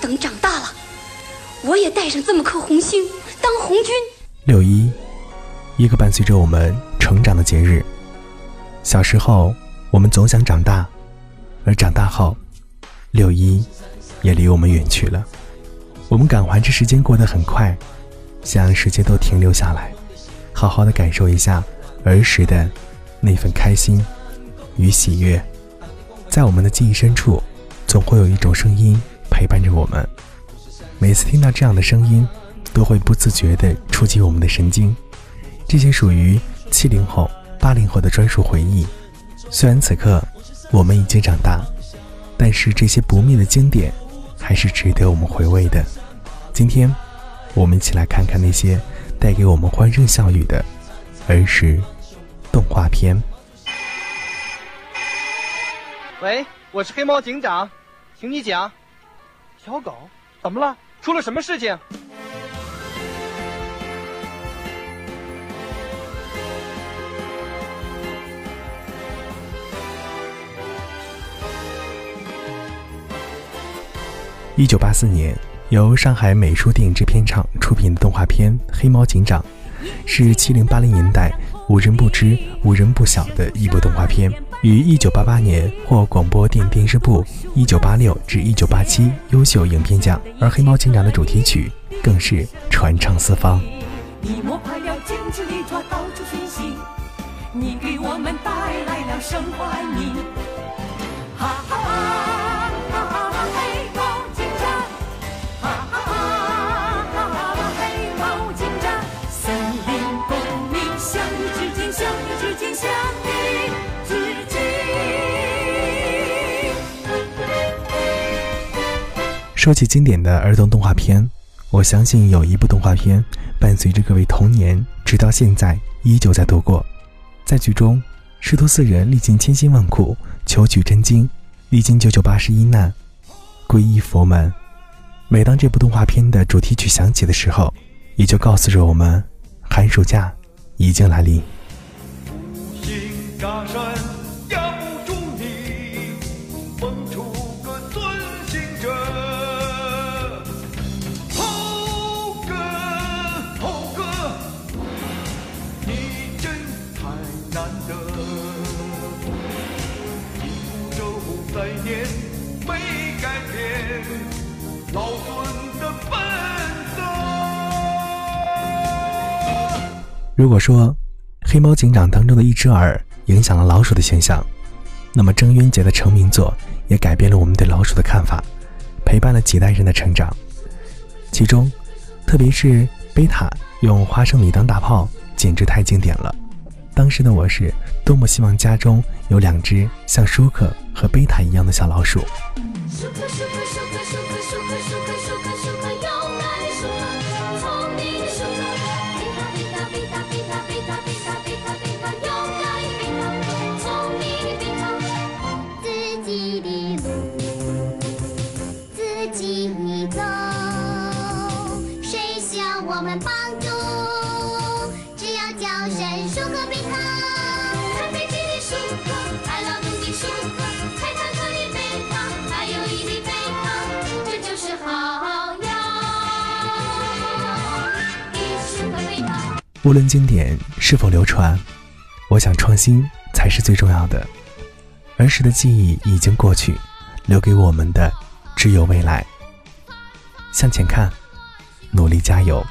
等长大了，我也带上这么颗红星当红军。六一，一个伴随着我们成长的节日。小时候，我们总想长大，而长大后，六一也离我们远去了。我们感怀这时间过得很快，想让时间都停留下来，好好的感受一下儿时的那份开心与喜悦。在我们的记忆深处，总会有一种声音陪伴着我们。每次听到这样的声音，都会不自觉地触及我们的神经。这些属于七零后、八零后的专属回忆。虽然此刻我们已经长大，但是这些不灭的经典，还是值得我们回味的。今天，我们一起来看看那些带给我们欢声笑语的儿时动画片。喂，我是黑猫警长，请你讲。小狗，怎么了？出了什么事情？一九八四年。由上海美术电影制片厂出品的动画片《黑猫警长》，是七零八零年代无人不知、无人不晓的一部动画片，于一九八八年获广播电电视部一九八六至一九八七优秀影片奖，而《黑猫警长》的主题曲更是传唱四方。你摸快了，坚持利爪到处寻衅，你给我们带来了生活安宁。说起经典的儿童动画片，我相信有一部动画片伴随着各位童年，直到现在依旧在度过。在剧中，师徒四人历尽千辛万苦，求取真经，历经九九八十一难，皈依佛门。每当这部动画片的主题曲响起的时候，也就告诉着我们，寒暑假已经来临。如果说《黑猫警长》当中的一只耳影响了老鼠的形象，那么郑渊洁的成名作也改变了我们对老鼠的看法，陪伴了几代人的成长。其中，特别是贝塔用花生米当大炮，简直太经典了。当时的我是多么希望家中有两只像舒克和贝塔一样的小老鼠。我们帮助小人书和贝糖，咖啡机里时刻，快乐的时刻，黑糖克里贝糖，还有一粒贝糖，这就是好。无论经典是否流传，我想创新才是最重要的。儿时的记忆已经过去，留给我们的只有未来。向前看，努力加油。